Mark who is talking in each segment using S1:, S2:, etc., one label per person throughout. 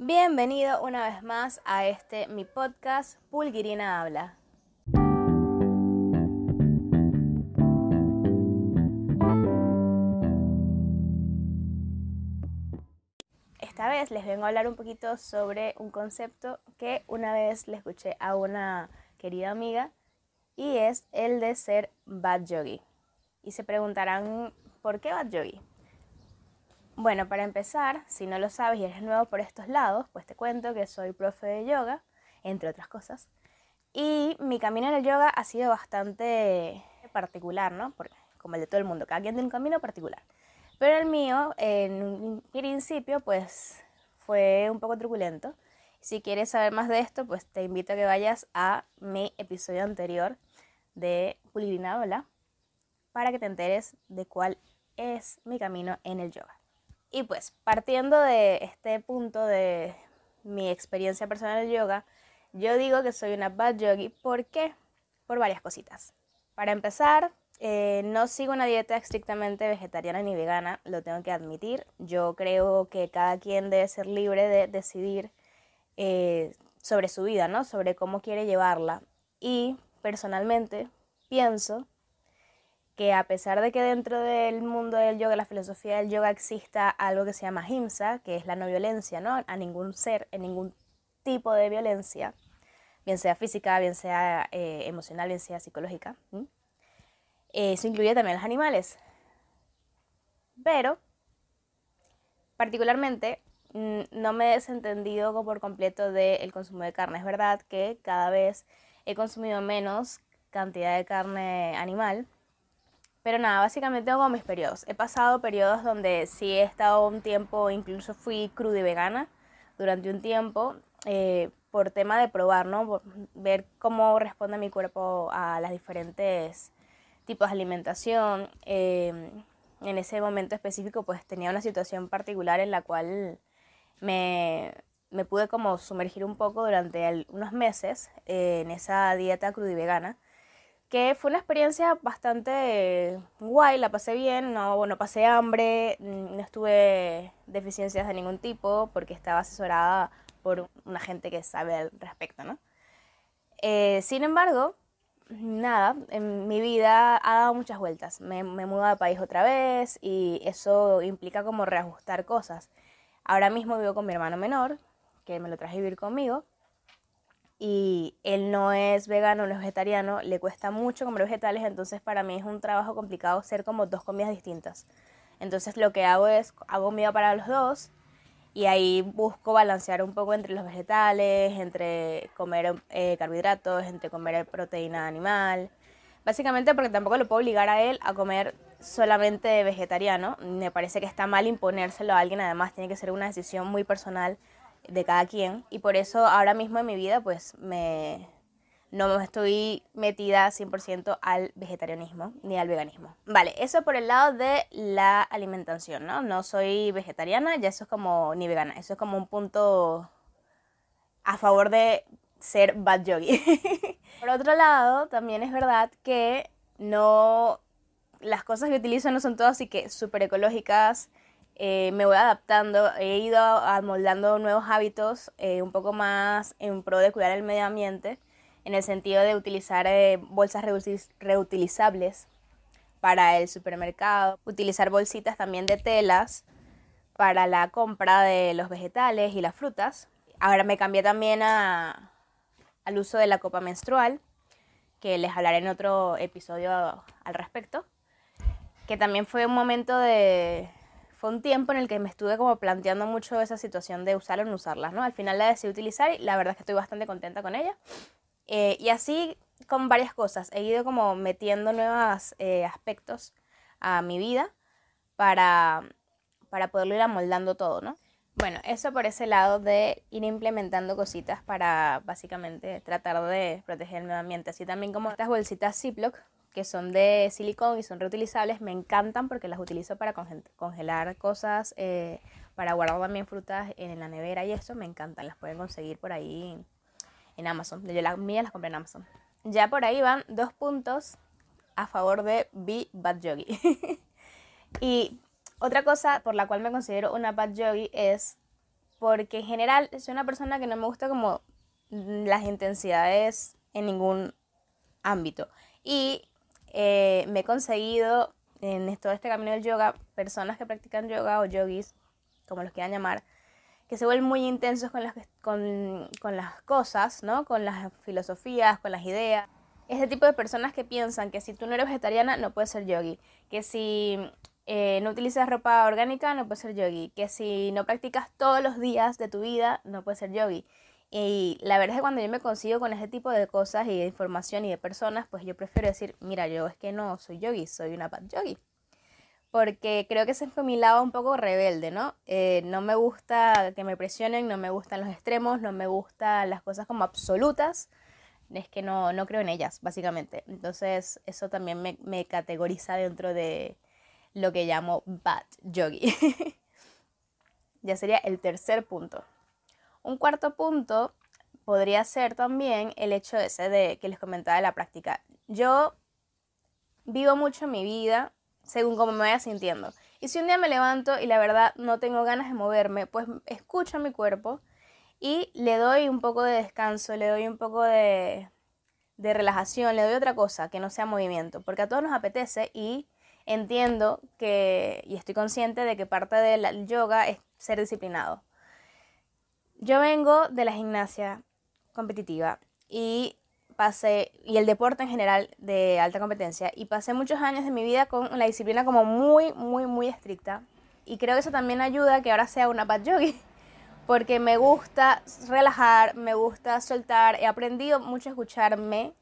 S1: Bienvenido una vez más a este mi podcast Pulguirina Habla. Esta vez les vengo a hablar un poquito sobre un concepto que una vez le escuché a una querida amiga y es el de ser bad yogi. Y se preguntarán, ¿por qué bad yogi? Bueno, para empezar, si no lo sabes y eres nuevo por estos lados, pues te cuento que soy profe de yoga, entre otras cosas. Y mi camino en el yoga ha sido bastante particular, ¿no? Porque, como el de todo el mundo, cada quien tiene un camino particular. Pero el mío, en un principio, pues fue un poco truculento. Si quieres saber más de esto, pues te invito a que vayas a mi episodio anterior de Pulirina para que te enteres de cuál es mi camino en el yoga. Y pues partiendo de este punto de mi experiencia personal del yoga, yo digo que soy una bad yogi. ¿Por qué? Por varias cositas. Para empezar, eh, no sigo una dieta estrictamente vegetariana ni vegana, lo tengo que admitir. Yo creo que cada quien debe ser libre de decidir eh, sobre su vida, ¿no? Sobre cómo quiere llevarla. Y personalmente pienso que a pesar de que dentro del mundo del yoga, la filosofía del yoga, exista algo que se llama himsa, que es la no violencia, ¿no? A ningún ser, en ningún tipo de violencia, bien sea física, bien sea eh, emocional, bien sea psicológica. Eso incluye también a los animales. Pero, particularmente, no me he desentendido por completo del consumo de carne. Es verdad que cada vez he consumido menos cantidad de carne animal pero nada, básicamente tengo mis periodos. He pasado periodos donde sí he estado un tiempo, incluso fui cruda y vegana durante un tiempo, eh, por tema de probar, ¿no? ver cómo responde mi cuerpo a las diferentes tipos de alimentación. Eh, en ese momento específico, pues tenía una situación particular en la cual me, me pude como sumergir un poco durante unos meses eh, en esa dieta cruda y vegana que fue una experiencia bastante guay, la pasé bien, no, no pasé hambre, no estuve deficiencias de ningún tipo porque estaba asesorada por una gente que sabe al respecto, ¿no? Eh, sin embargo, nada, en mi vida ha dado muchas vueltas. Me, me mudo de país otra vez y eso implica como reajustar cosas. Ahora mismo vivo con mi hermano menor, que me lo traje a vivir conmigo y él no es vegano, no es vegetariano, le cuesta mucho comer vegetales, entonces para mí es un trabajo complicado ser como dos comidas distintas. Entonces lo que hago es, hago comida para los dos y ahí busco balancear un poco entre los vegetales, entre comer eh, carbohidratos, entre comer proteína animal. Básicamente porque tampoco lo puedo obligar a él a comer solamente vegetariano. Me parece que está mal imponérselo a alguien, además tiene que ser una decisión muy personal de cada quien y por eso ahora mismo en mi vida pues me no estoy metida 100% al vegetarianismo ni al veganismo. Vale, eso por el lado de la alimentación, ¿no? No soy vegetariana, ya eso es como ni vegana, eso es como un punto a favor de ser bad yogi. por otro lado, también es verdad que no las cosas que utilizo no son todas así que súper ecológicas eh, me voy adaptando, he ido amoldando nuevos hábitos eh, un poco más en pro de cuidar el medio ambiente, en el sentido de utilizar eh, bolsas reutilizables para el supermercado, utilizar bolsitas también de telas para la compra de los vegetales y las frutas. Ahora me cambié también a, al uso de la copa menstrual, que les hablaré en otro episodio al respecto, que también fue un momento de, fue un tiempo en el que me estuve como planteando mucho esa situación de usar o no usarlas, ¿no? Al final la decidí utilizar y la verdad es que estoy bastante contenta con ella. Eh, y así con varias cosas. He ido como metiendo nuevos eh, aspectos a mi vida para, para poderlo ir amoldando todo, ¿no? Bueno, eso por ese lado de ir implementando cositas para básicamente tratar de proteger el medio ambiente. Así también como estas bolsitas Ziploc que son de silicón y son reutilizables, me encantan porque las utilizo para congelar cosas, eh, para guardar también frutas en la nevera y eso, me encantan, las pueden conseguir por ahí en Amazon. Yo las mías las compré en Amazon. Ya por ahí van dos puntos a favor de Be Bad Yogi. y otra cosa por la cual me considero una Bad Yogi es porque en general soy una persona que no me gusta como las intensidades en ningún ámbito. Y eh, me he conseguido en todo este camino del yoga personas que practican yoga o yogis, como los quieran llamar, que se vuelven muy intensos con las, con, con las cosas, ¿no? Con las filosofías, con las ideas. Ese tipo de personas que piensan que si tú no eres vegetariana no puedes ser yogi, que si eh, no utilizas ropa orgánica no puedes ser yogi, que si no practicas todos los días de tu vida no puedes ser yogi. Y la verdad es que cuando yo me consigo con ese tipo de cosas y de información y de personas, pues yo prefiero decir, mira, yo es que no soy yogi, soy una bad yogi porque creo que ese es mi lado un poco rebelde, ¿no? Eh, no me gusta que me presionen, no me gustan los extremos, no me gustan las cosas como absolutas, es que no, no creo en ellas, básicamente. Entonces eso también me, me categoriza dentro de lo que llamo bad yogi. ya sería el tercer punto. Un cuarto punto podría ser también el hecho ese de que les comentaba de la práctica. Yo vivo mucho mi vida según cómo me vaya sintiendo. Y si un día me levanto y la verdad no tengo ganas de moverme, pues escucho a mi cuerpo y le doy un poco de descanso, le doy un poco de, de relajación, le doy otra cosa que no sea movimiento, porque a todos nos apetece y entiendo que, y estoy consciente de que parte del yoga es ser disciplinado. Yo vengo de la gimnasia competitiva y pasé, y el deporte en general de alta competencia, y pasé muchos años de mi vida con la disciplina como muy, muy, muy estricta. Y creo que eso también ayuda a que ahora sea una bad yogi, porque me gusta relajar, me gusta soltar, he aprendido mucho a escucharme,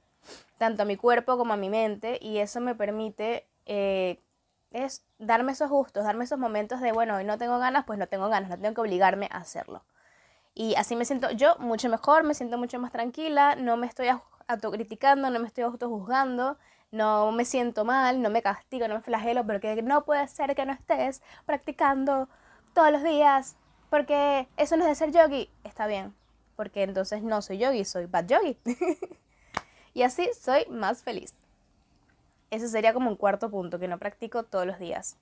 S1: tanto a mi cuerpo como a mi mente, y eso me permite eh, es darme esos gustos, darme esos momentos de, bueno, hoy no tengo ganas, pues no tengo ganas, no tengo que obligarme a hacerlo. Y así me siento yo mucho mejor, me siento mucho más tranquila, no me estoy autocriticando, no me estoy autojuzgando, no me siento mal, no me castigo, no me flagelo, porque no puede ser que no estés practicando todos los días, porque eso no es de ser yogi. Está bien, porque entonces no soy yogi, soy bad yogi. y así soy más feliz. Ese sería como un cuarto punto, que no practico todos los días.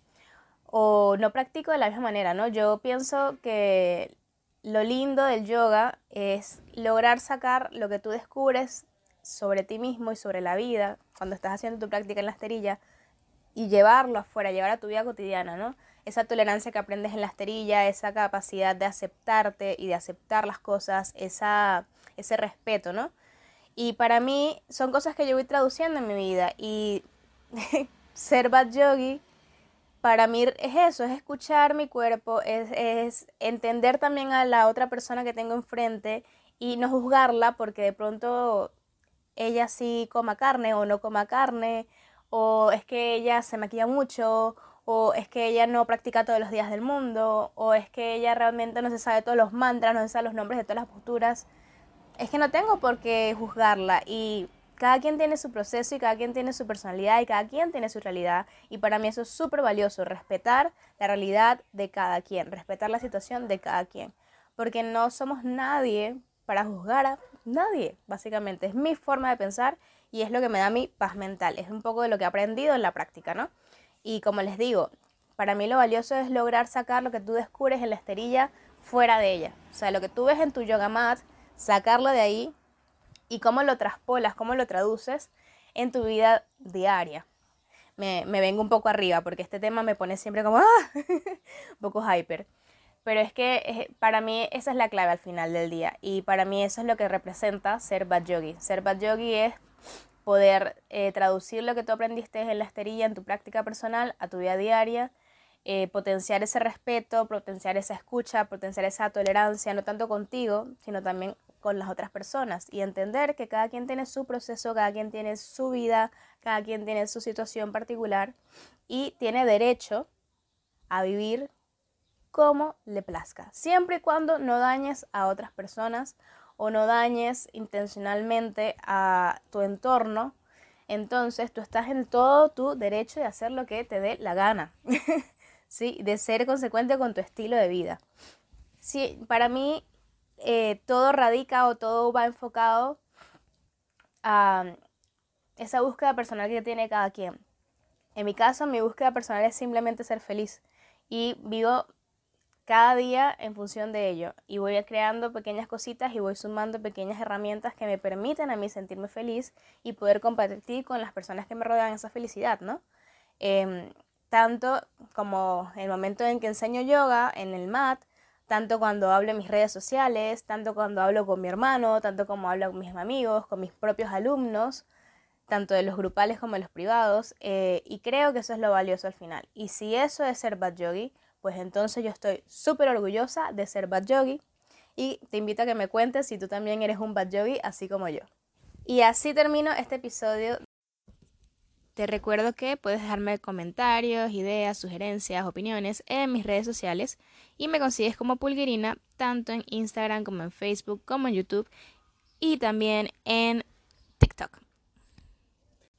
S1: O no practico de la misma manera, ¿no? Yo pienso que lo lindo del yoga es lograr sacar lo que tú descubres sobre ti mismo y sobre la vida cuando estás haciendo tu práctica en la esterilla y llevarlo afuera, llevar a tu vida cotidiana, ¿no? Esa tolerancia que aprendes en la esterilla, esa capacidad de aceptarte y de aceptar las cosas, esa, ese respeto, ¿no? Y para mí son cosas que yo voy traduciendo en mi vida y ser bad yogi para mí es eso, es escuchar mi cuerpo, es, entender también a la otra persona que tengo enfrente y no juzgarla porque de pronto ella sí coma carne o no coma carne, o es que ella se maquilla mucho, o es que ella no practica todos los días del mundo, o es que ella realmente no se sabe todos los mantras, no se sabe los nombres de todas las posturas. Es que no tengo por qué juzgarla y cada quien tiene su proceso y cada quien tiene su personalidad y cada quien tiene su realidad y para mí eso es súper valioso, respetar la realidad de cada quien, respetar la situación de cada quien, porque no somos nadie para juzgar a nadie, básicamente. Es mi forma de pensar y es lo que me da mi paz mental. Es un poco de lo que he aprendido en la práctica, ¿no? Y como les digo, para mí lo valioso es lograr sacar lo que tú descubres en la esterilla fuera de ella. O sea, lo que tú ves en tu yoga mat, sacarlo de ahí y cómo lo traspolas, cómo lo traduces en tu vida diaria. Me, vengo un poco arriba porque este tema me pone siempre como ¡ah! un poco hyper. Pero es que eh, para mí esa es la clave al final del día y para mí eso es lo que representa ser bad yogi. Ser bad yogi es poder eh, traducir lo que tú aprendiste en la esterilla, en tu práctica personal, a tu vida diaria, eh, potenciar ese respeto, potenciar esa escucha, potenciar esa tolerancia, no tanto contigo, sino también con las otras personas y entender que cada quien tiene su proceso, cada quien tiene su vida, cada quien tiene su situación particular y tiene derecho a vivir como le plazca, siempre y cuando no dañes a otras personas o no dañes intencionalmente a tu entorno, entonces tú estás en todo tu derecho de hacer lo que te dé la gana, ¿sí? de ser consecuente con tu estilo de vida. Sí, para mí eh, todo radica o todo va enfocado a esa búsqueda personal que tiene cada quien. En mi caso, mi búsqueda personal es simplemente ser feliz y vivo cada día en función de ello y voy creando pequeñas cositas y voy sumando pequeñas herramientas que me permiten a mí sentirme feliz y poder compartir con las personas que me rodean esa felicidad, ¿no? Em, tanto como el momento en que enseño yoga en el mat, tanto cuando hablo en mis redes sociales, tanto cuando hablo con mi hermano, tanto como hablo con mis amigos, con mis propios alumnos, tanto de los grupales como de los privados, eh, y creo que eso es lo valioso al final. Y si eso es ser bad yogi, pues entonces yo estoy súper orgullosa de ser bad yogi y te invito a que me cuentes si tú también eres un bad yogi así como yo. Y así termino este episodio. Te recuerdo que puedes dejarme comentarios, ideas, sugerencias, opiniones en mis redes sociales y me consigues como Pulguirina tanto en Instagram como en Facebook como en YouTube y también en TikTok.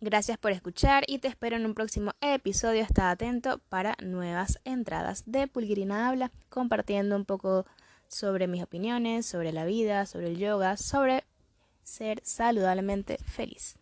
S1: Gracias por escuchar y te espero en un próximo episodio. Está atento para nuevas entradas de Pulguirina Habla, compartiendo un poco sobre mis opiniones, sobre la vida, sobre el yoga, sobre ser saludablemente feliz.